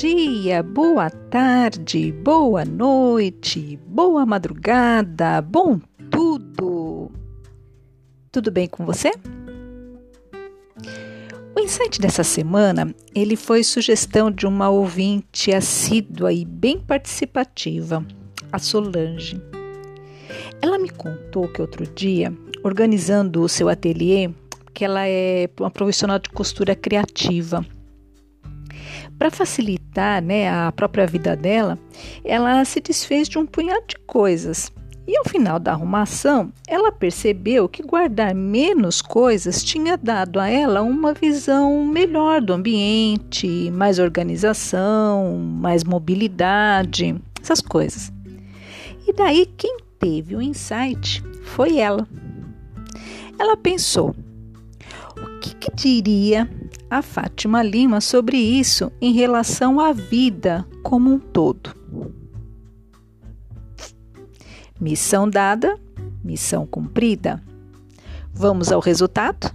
dia, boa tarde, boa noite, boa madrugada, bom tudo! Tudo bem com você? O insight dessa semana, ele foi sugestão de uma ouvinte assídua e bem participativa, a Solange. Ela me contou que outro dia, organizando o seu ateliê, que ela é uma profissional de costura criativa, para facilitar né, a própria vida dela, ela se desfez de um punhado de coisas. E ao final da arrumação, ela percebeu que guardar menos coisas tinha dado a ela uma visão melhor do ambiente, mais organização, mais mobilidade, essas coisas. E daí quem teve o insight foi ela. Ela pensou: o que, que diria a Fátima Lima sobre isso em relação à vida como um todo. Missão dada, missão cumprida. Vamos ao resultado?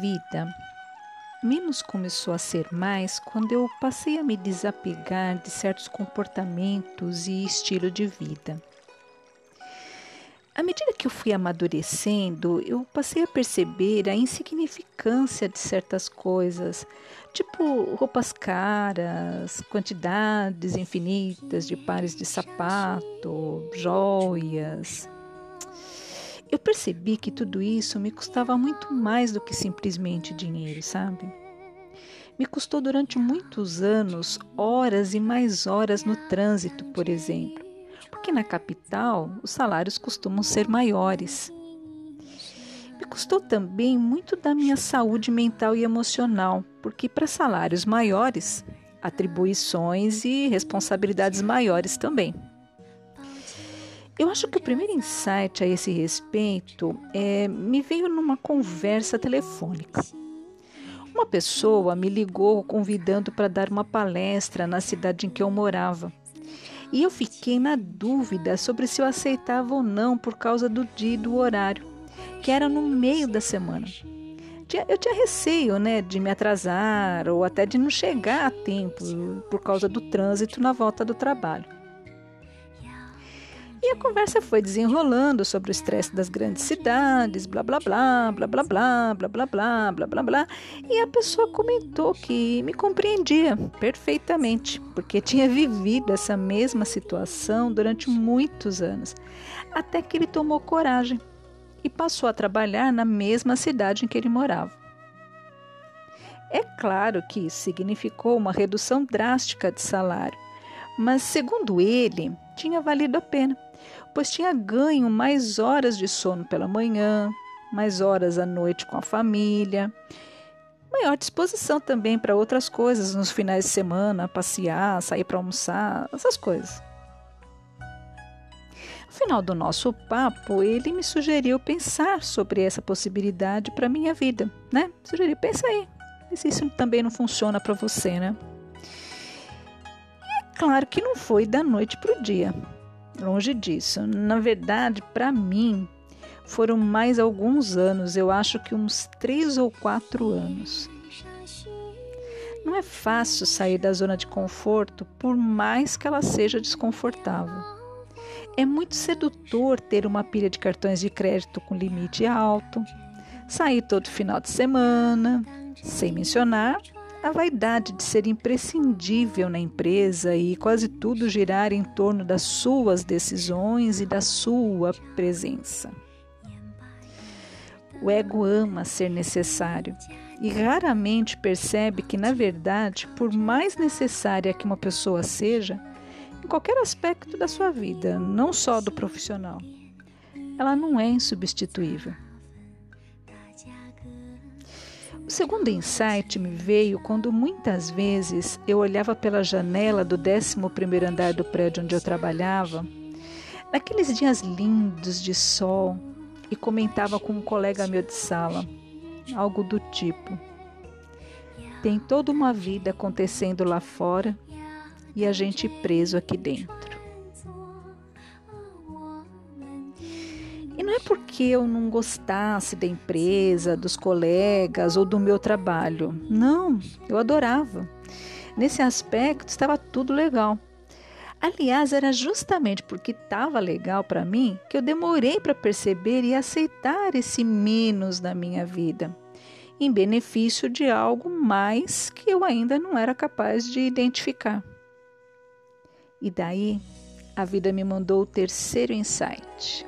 Vida, menos começou a ser mais quando eu passei a me desapegar de certos comportamentos e estilo de vida. À medida que eu fui amadurecendo, eu passei a perceber a insignificância de certas coisas, tipo roupas caras, quantidades infinitas de pares de sapato, joias, eu percebi que tudo isso me custava muito mais do que simplesmente dinheiro, sabe? Me custou durante muitos anos horas e mais horas no trânsito, por exemplo, porque na capital os salários costumam ser maiores. Me custou também muito da minha saúde mental e emocional, porque para salários maiores, atribuições e responsabilidades maiores também. Eu acho que o primeiro insight a esse respeito é, me veio numa conversa telefônica. Uma pessoa me ligou convidando para dar uma palestra na cidade em que eu morava. E eu fiquei na dúvida sobre se eu aceitava ou não por causa do dia e do horário, que era no meio da semana. Eu tinha receio né, de me atrasar ou até de não chegar a tempo por causa do trânsito na volta do trabalho. E a conversa foi desenrolando sobre o estresse das grandes cidades, blá blá blá, blá blá blá, blá blá blá, blá blá blá. E a pessoa comentou que me compreendia perfeitamente, porque tinha vivido essa mesma situação durante muitos anos, até que ele tomou coragem e passou a trabalhar na mesma cidade em que ele morava. É claro que isso significou uma redução drástica de salário, mas segundo ele, tinha valido a pena pois tinha ganho mais horas de sono pela manhã, mais horas à noite com a família, maior disposição também para outras coisas nos finais de semana, passear, sair para almoçar, essas coisas. No final do nosso papo, ele me sugeriu pensar sobre essa possibilidade para minha vida, né? Sugeriu, pensa aí, se isso também não funciona para você, né? E é claro que não foi da noite para o dia. Longe disso. Na verdade, para mim, foram mais alguns anos, eu acho que uns três ou quatro anos. Não é fácil sair da zona de conforto, por mais que ela seja desconfortável. É muito sedutor ter uma pilha de cartões de crédito com limite alto, sair todo final de semana, sem mencionar a vaidade de ser imprescindível na empresa e quase tudo girar em torno das suas decisões e da sua presença. O ego ama ser necessário e raramente percebe que, na verdade, por mais necessária que uma pessoa seja, em qualquer aspecto da sua vida, não só do profissional, ela não é insubstituível. O segundo insight me veio quando muitas vezes eu olhava pela janela do 11 andar do prédio onde eu trabalhava, naqueles dias lindos de sol, e comentava com um colega meu de sala, algo do tipo: Tem toda uma vida acontecendo lá fora e a gente preso aqui dentro. Porque eu não gostasse da empresa, dos colegas ou do meu trabalho. Não, eu adorava. Nesse aspecto estava tudo legal. Aliás, era justamente porque estava legal para mim que eu demorei para perceber e aceitar esse menos na minha vida, em benefício de algo mais que eu ainda não era capaz de identificar. E daí, a vida me mandou o terceiro insight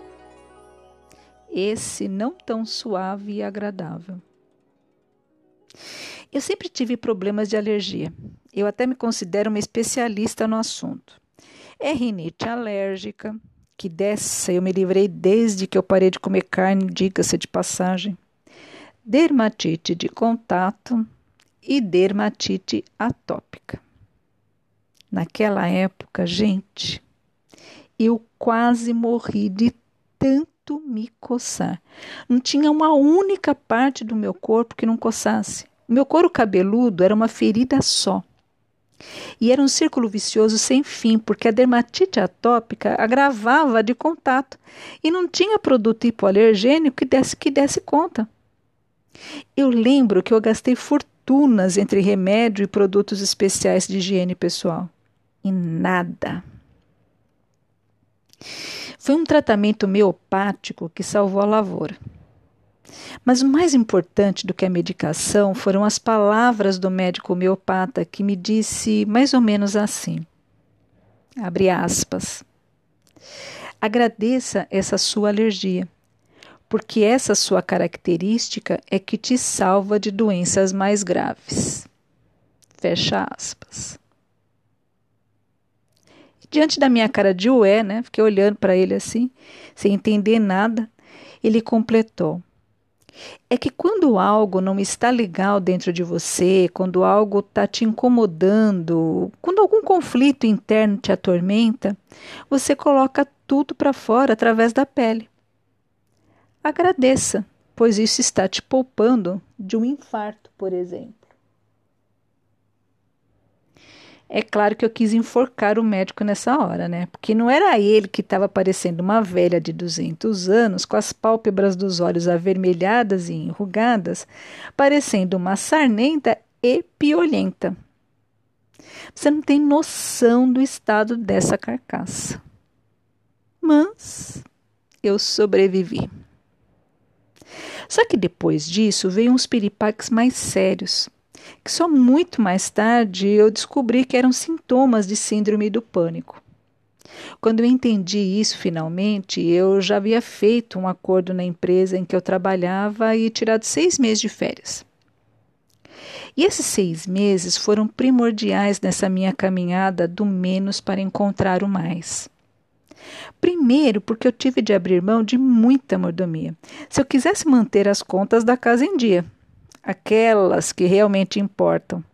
esse não tão suave e agradável. Eu sempre tive problemas de alergia. Eu até me considero uma especialista no assunto. É rinite alérgica, que dessa eu me livrei desde que eu parei de comer carne, diga-se de passagem. Dermatite de contato e dermatite atópica. Naquela época, gente, eu quase morri de tanto muito me coçar. Não tinha uma única parte do meu corpo que não coçasse. O meu couro cabeludo era uma ferida só. E era um círculo vicioso sem fim, porque a dermatite atópica agravava de contato e não tinha produto hipoalergênico que desse, que desse conta. Eu lembro que eu gastei fortunas entre remédio e produtos especiais de higiene pessoal. E nada. Foi um tratamento meopático que salvou a lavoura. Mas o mais importante do que a medicação foram as palavras do médico homeopata que me disse mais ou menos assim: abre aspas. Agradeça essa sua alergia, porque essa sua característica é que te salva de doenças mais graves. Fecha aspas. Diante da minha cara de ué, né? Fiquei olhando para ele assim, sem entender nada. Ele completou: É que quando algo não está legal dentro de você, quando algo está te incomodando, quando algum conflito interno te atormenta, você coloca tudo para fora através da pele. Agradeça, pois isso está te poupando de um infarto, por exemplo. É claro que eu quis enforcar o médico nessa hora, né? Porque não era ele que estava parecendo uma velha de 200 anos, com as pálpebras dos olhos avermelhadas e enrugadas, parecendo uma sarnenta e piolenta. Você não tem noção do estado dessa carcaça. Mas eu sobrevivi. Só que depois disso veio uns piripaques mais sérios que só muito mais tarde eu descobri que eram sintomas de síndrome do pânico. Quando eu entendi isso finalmente, eu já havia feito um acordo na empresa em que eu trabalhava e tirado seis meses de férias. E esses seis meses foram primordiais nessa minha caminhada do menos para encontrar o mais. Primeiro, porque eu tive de abrir mão de muita mordomia. Se eu quisesse manter as contas da casa em dia, aquelas que realmente importam.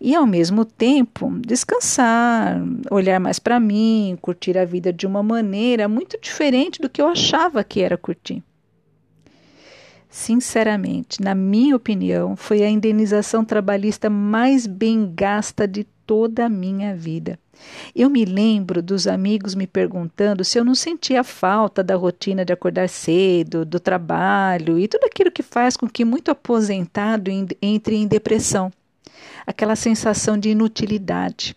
E ao mesmo tempo, descansar, olhar mais para mim, curtir a vida de uma maneira muito diferente do que eu achava que era curtir. Sinceramente, na minha opinião, foi a indenização trabalhista mais bem gasta de toda a minha vida. Eu me lembro dos amigos me perguntando se eu não sentia falta da rotina de acordar cedo, do trabalho e tudo aquilo que faz com que muito aposentado entre em depressão. Aquela sensação de inutilidade.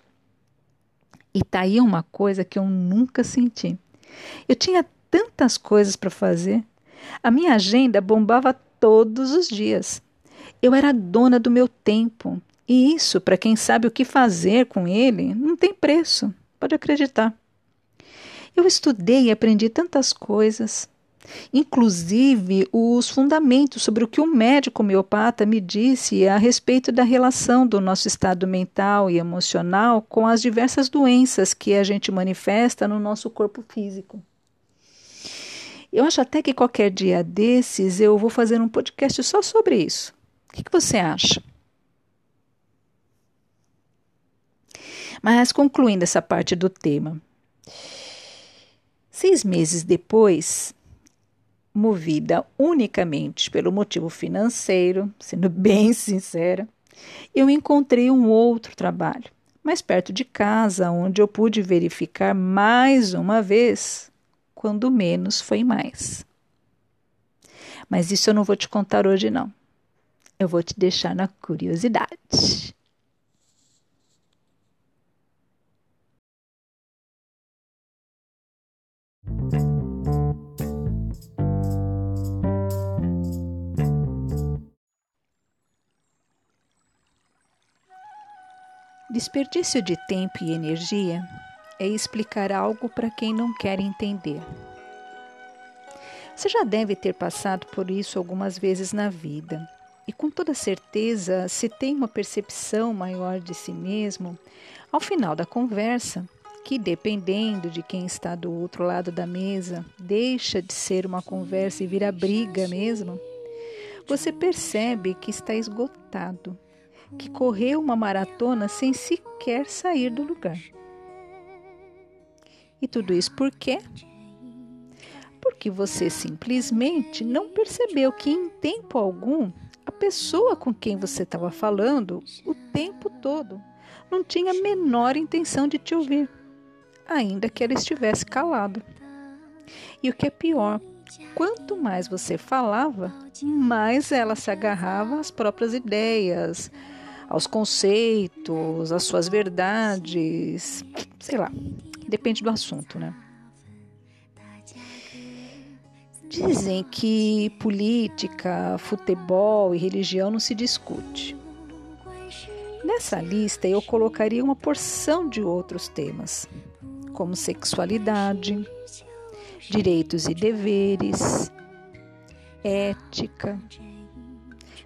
E tá aí uma coisa que eu nunca senti. Eu tinha tantas coisas para fazer. A minha agenda bombava todos os dias. Eu era dona do meu tempo. E isso, para quem sabe o que fazer com ele, não tem preço. Pode acreditar. Eu estudei e aprendi tantas coisas, inclusive os fundamentos sobre o que um médico homeopata me disse a respeito da relação do nosso estado mental e emocional com as diversas doenças que a gente manifesta no nosso corpo físico. Eu acho até que qualquer dia desses eu vou fazer um podcast só sobre isso. O que, que você acha? Mas concluindo essa parte do tema. Seis meses depois, movida unicamente pelo motivo financeiro, sendo bem sincera, eu encontrei um outro trabalho, mais perto de casa, onde eu pude verificar mais uma vez quando menos foi mais. Mas isso eu não vou te contar hoje, não. Eu vou te deixar na curiosidade. Desperdício de tempo e energia é explicar algo para quem não quer entender. Você já deve ter passado por isso algumas vezes na vida, e com toda certeza, se tem uma percepção maior de si mesmo, ao final da conversa, que dependendo de quem está do outro lado da mesa, deixa de ser uma conversa e vira briga mesmo, você percebe que está esgotado que correu uma maratona sem sequer sair do lugar. E tudo isso por quê? Porque você simplesmente não percebeu que em tempo algum a pessoa com quem você estava falando o tempo todo não tinha a menor intenção de te ouvir, ainda que ela estivesse calada. E o que é pior, quanto mais você falava, mais ela se agarrava às próprias ideias, aos conceitos, às suas verdades, sei lá, depende do assunto, né? Dizem que política, futebol e religião não se discute. Nessa lista eu colocaria uma porção de outros temas, como sexualidade, direitos e deveres, ética.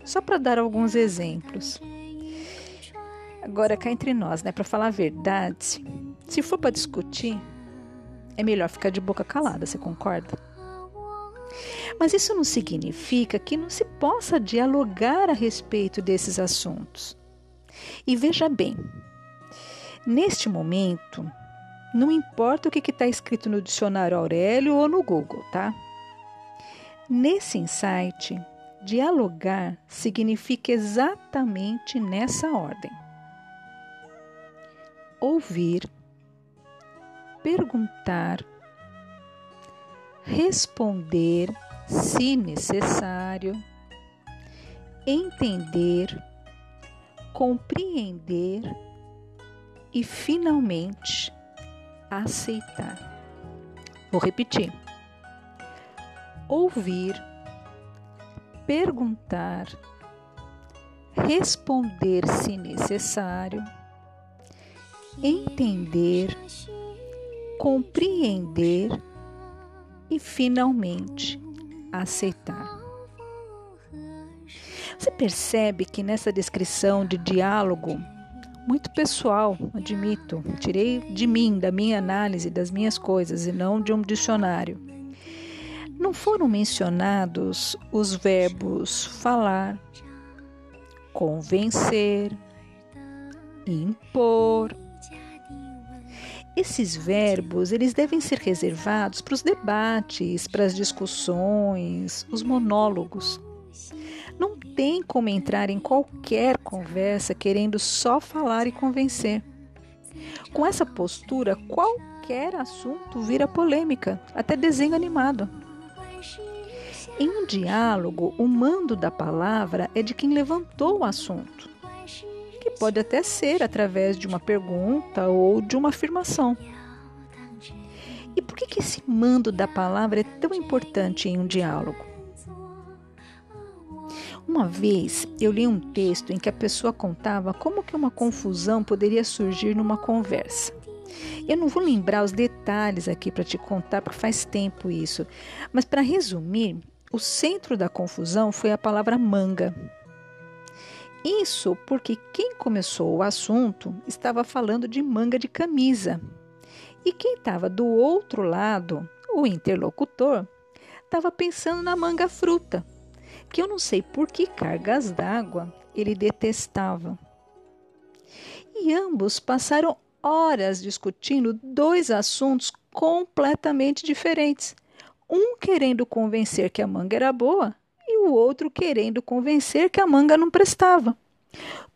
Só para dar alguns exemplos. Agora, cá entre nós, né, para falar a verdade, se for para discutir, é melhor ficar de boca calada, você concorda? Mas isso não significa que não se possa dialogar a respeito desses assuntos. E veja bem, neste momento, não importa o que está escrito no dicionário Aurélio ou no Google, tá? Nesse insight, dialogar significa exatamente nessa ordem ouvir, perguntar, responder, se necessário, entender, compreender e, finalmente, aceitar. Vou repetir. Ouvir, perguntar, responder se necessário entender, compreender e finalmente aceitar. Você percebe que nessa descrição de diálogo, muito pessoal, admito, tirei de mim, da minha análise, das minhas coisas e não de um dicionário. Não foram mencionados os verbos falar, convencer, impor, esses verbos, eles devem ser reservados para os debates, para as discussões, os monólogos. Não tem como entrar em qualquer conversa querendo só falar e convencer. Com essa postura, qualquer assunto vira polêmica, até desenho animado. Em um diálogo, o mando da palavra é de quem levantou o assunto que pode até ser através de uma pergunta ou de uma afirmação. E por que, que esse mando da palavra é tão importante em um diálogo? Uma vez eu li um texto em que a pessoa contava como que uma confusão poderia surgir numa conversa. Eu não vou lembrar os detalhes aqui para te contar, porque faz tempo isso. Mas para resumir, o centro da confusão foi a palavra manga. Isso porque quem começou o assunto estava falando de manga de camisa. E quem estava do outro lado, o interlocutor, estava pensando na manga fruta, que eu não sei por que cargas d'água ele detestava. E ambos passaram horas discutindo dois assuntos completamente diferentes. Um querendo convencer que a manga era boa o outro querendo convencer que a manga não prestava.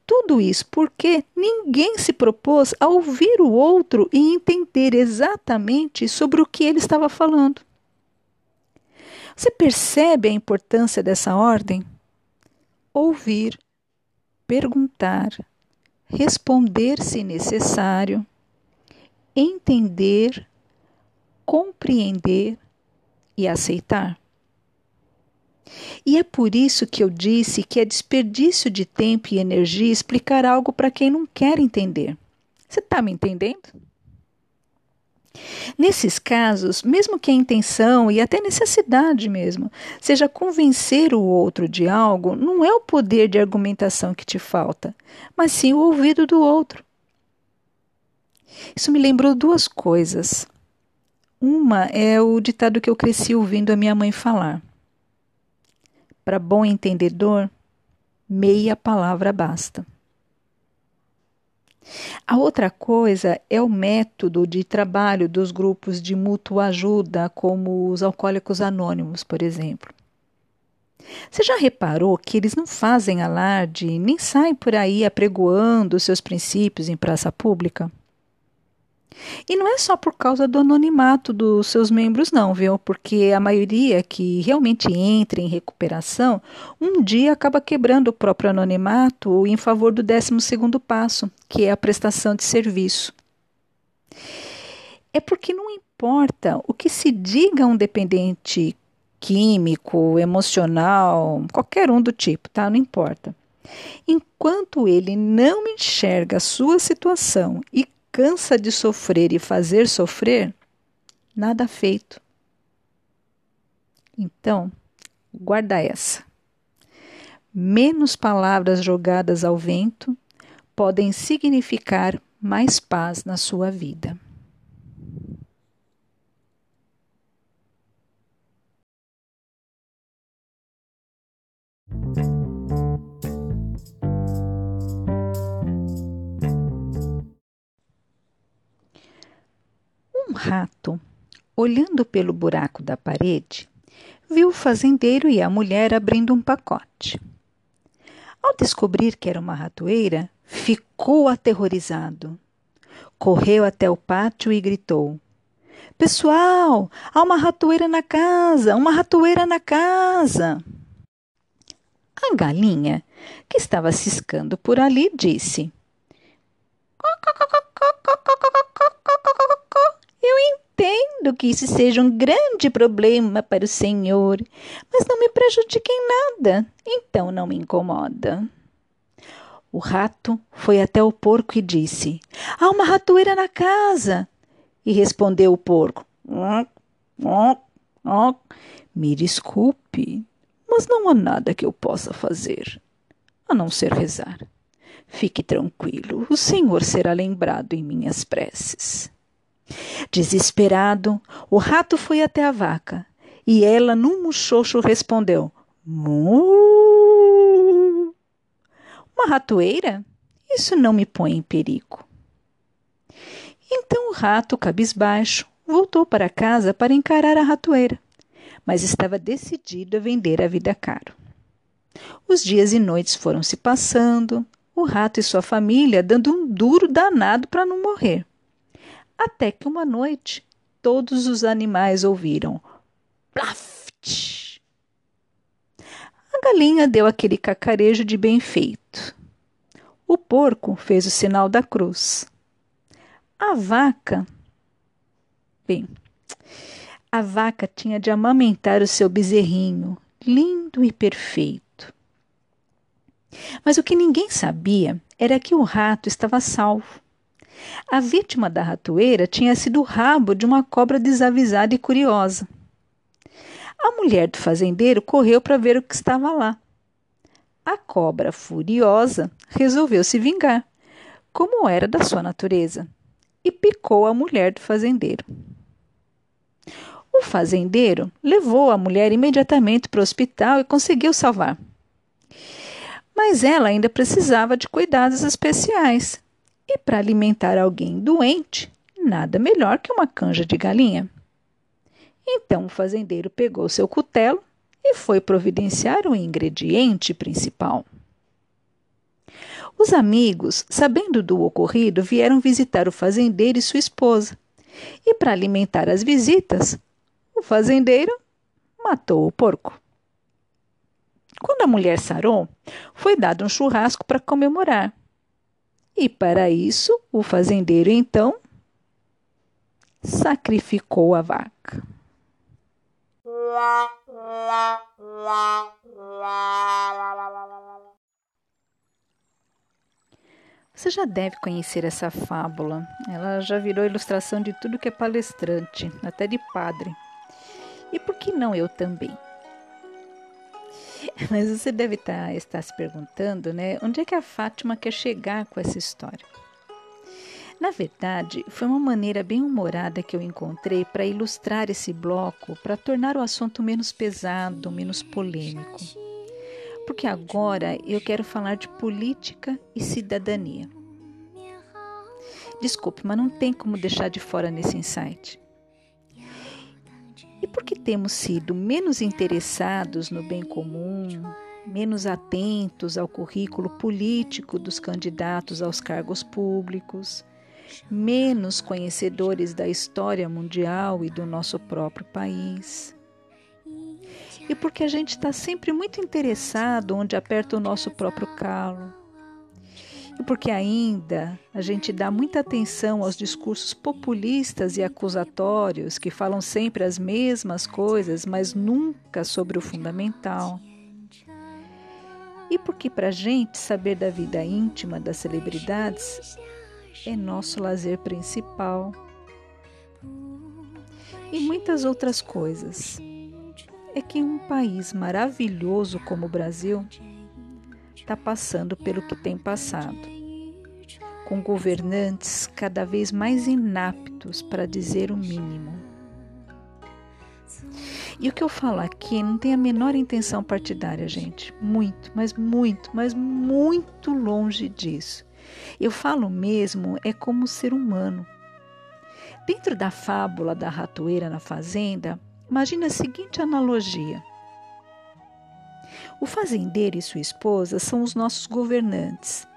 Tudo isso porque ninguém se propôs a ouvir o outro e entender exatamente sobre o que ele estava falando. Você percebe a importância dessa ordem? Ouvir, perguntar, responder se necessário, entender, compreender e aceitar. E é por isso que eu disse que é desperdício de tempo e energia explicar algo para quem não quer entender. Você está me entendendo? Nesses casos, mesmo que a intenção e até necessidade mesmo seja convencer o outro de algo, não é o poder de argumentação que te falta, mas sim o ouvido do outro. Isso me lembrou duas coisas. Uma é o ditado que eu cresci ouvindo a minha mãe falar. Para bom entendedor, meia palavra basta. A outra coisa é o método de trabalho dos grupos de mútua ajuda, como os alcoólicos anônimos, por exemplo. Você já reparou que eles não fazem alarde nem saem por aí apregoando seus princípios em praça pública? E não é só por causa do anonimato dos seus membros, não, viu? Porque a maioria que realmente entra em recuperação, um dia acaba quebrando o próprio anonimato em favor do 12 passo, que é a prestação de serviço. É porque não importa o que se diga a um dependente químico, emocional, qualquer um do tipo, tá? Não importa. Enquanto ele não enxerga a sua situação e cansa de sofrer e fazer sofrer, nada feito. Então, guarda essa. Menos palavras jogadas ao vento podem significar mais paz na sua vida. Rato, olhando pelo buraco da parede, viu o fazendeiro e a mulher abrindo um pacote. Ao descobrir que era uma ratoeira, ficou aterrorizado. Correu até o pátio e gritou: Pessoal, há uma ratoeira na casa! Uma ratoeira na casa! A galinha, que estava ciscando por ali, disse: eu entendo que isso seja um grande problema para o senhor, mas não me prejudica em nada, então não me incomoda. O rato foi até o porco e disse: Há uma ratoeira na casa. E respondeu o porco: Me desculpe, mas não há nada que eu possa fazer, a não ser rezar. Fique tranquilo, o Senhor será lembrado em minhas preces. Desesperado, o rato foi até a vaca e ela, num muxoxo, respondeu: Mu! Uma ratoeira? Isso não me põe em perigo. Então o rato, cabisbaixo, voltou para casa para encarar a ratoeira, mas estava decidido a vender a vida caro. Os dias e noites foram se passando, o rato e sua família dando um duro danado para não morrer até que uma noite todos os animais ouviram plaft. A galinha deu aquele cacarejo de bem feito. O porco fez o sinal da cruz. A vaca. Bem, A vaca tinha de amamentar o seu bezerrinho, lindo e perfeito. Mas o que ninguém sabia era que o rato estava salvo. A vítima da ratoeira tinha sido o rabo de uma cobra desavisada e curiosa. A mulher do fazendeiro correu para ver o que estava lá. A cobra, furiosa, resolveu se vingar, como era da sua natureza, e picou a mulher do fazendeiro. O fazendeiro levou a mulher imediatamente para o hospital e conseguiu salvar. Mas ela ainda precisava de cuidados especiais. E para alimentar alguém doente, nada melhor que uma canja de galinha. Então o fazendeiro pegou seu cutelo e foi providenciar o ingrediente principal. Os amigos, sabendo do ocorrido, vieram visitar o fazendeiro e sua esposa. E para alimentar as visitas, o fazendeiro matou o porco. Quando a mulher sarou, foi dado um churrasco para comemorar. E para isso, o fazendeiro então sacrificou a vaca. Você já deve conhecer essa fábula. Ela já virou ilustração de tudo que é palestrante, até de padre. E por que não eu também? Mas você deve estar, tá, estar se perguntando, né? Onde é que a Fátima quer chegar com essa história? Na verdade, foi uma maneira bem humorada que eu encontrei para ilustrar esse bloco, para tornar o assunto menos pesado, menos polêmico. Porque agora eu quero falar de política e cidadania. Desculpe, mas não tem como deixar de fora nesse insight. E porque temos sido menos interessados no bem comum, menos atentos ao currículo político dos candidatos aos cargos públicos, menos conhecedores da história mundial e do nosso próprio país. E porque a gente está sempre muito interessado onde aperta o nosso próprio calo. E porque ainda a gente dá muita atenção aos discursos populistas e acusatórios que falam sempre as mesmas coisas, mas nunca sobre o fundamental. E porque para a gente saber da vida íntima das celebridades é nosso lazer principal. E muitas outras coisas. É que um país maravilhoso como o Brasil está passando pelo que tem passado, com governantes cada vez mais inaptos para dizer o mínimo. E o que eu falo aqui não tem a menor intenção partidária, gente. Muito, mas muito, mas muito longe disso. Eu falo mesmo é como ser humano. Dentro da fábula da ratoeira na fazenda, imagine a seguinte analogia. O fazendeiro e sua esposa são os nossos governantes,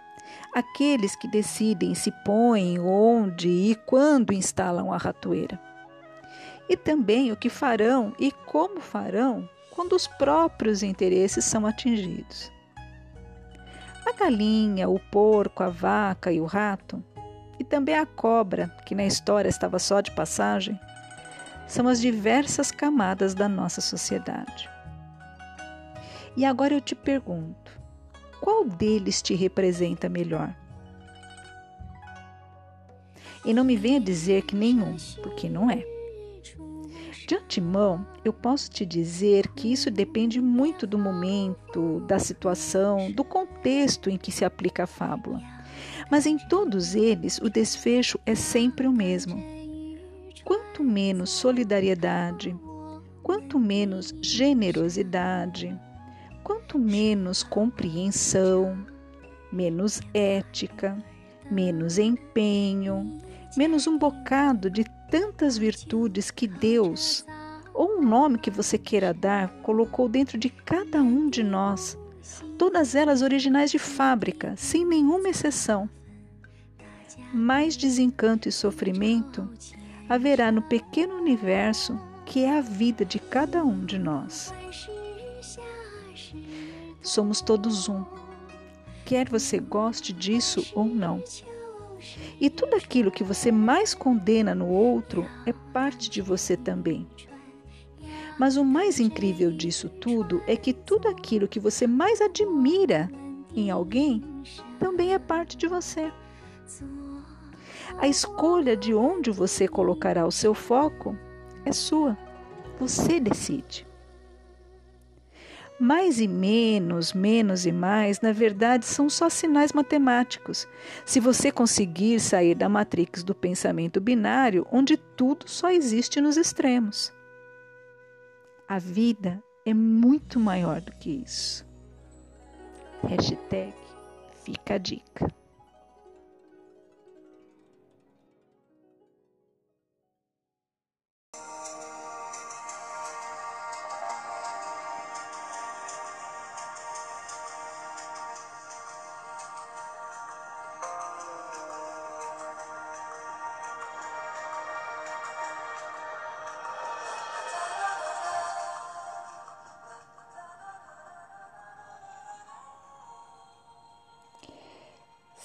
aqueles que decidem se põem, onde e quando instalam a ratoeira. E também o que farão e como farão quando os próprios interesses são atingidos. A galinha, o porco, a vaca e o rato, e também a cobra, que na história estava só de passagem, são as diversas camadas da nossa sociedade. E agora eu te pergunto: qual deles te representa melhor? E não me venha dizer que nenhum, porque não é. De antemão, eu posso te dizer que isso depende muito do momento, da situação, do contexto em que se aplica a fábula. Mas em todos eles, o desfecho é sempre o mesmo. Quanto menos solidariedade, quanto menos generosidade, quanto menos compreensão, menos ética, menos empenho, menos um bocado de tantas virtudes que Deus, ou um nome que você queira dar, colocou dentro de cada um de nós, todas elas originais de fábrica, sem nenhuma exceção. Mais desencanto e sofrimento haverá no pequeno universo que é a vida de cada um de nós. Somos todos um, quer você goste disso ou não. E tudo aquilo que você mais condena no outro é parte de você também. Mas o mais incrível disso tudo é que tudo aquilo que você mais admira em alguém também é parte de você. A escolha de onde você colocará o seu foco é sua. Você decide. Mais e menos, menos e mais, na verdade, são só sinais matemáticos. Se você conseguir sair da matrix do pensamento binário, onde tudo só existe nos extremos. A vida é muito maior do que isso. Hashtag fica a dica.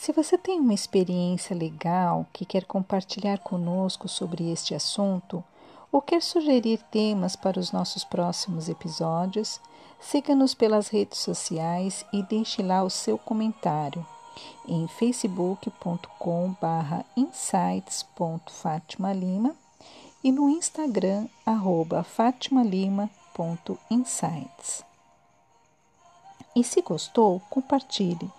Se você tem uma experiência legal que quer compartilhar conosco sobre este assunto ou quer sugerir temas para os nossos próximos episódios, siga-nos pelas redes sociais e deixe lá o seu comentário em facebook.com/insights.fatimalima e no Instagram arroba fatimalima.insights. E se gostou, compartilhe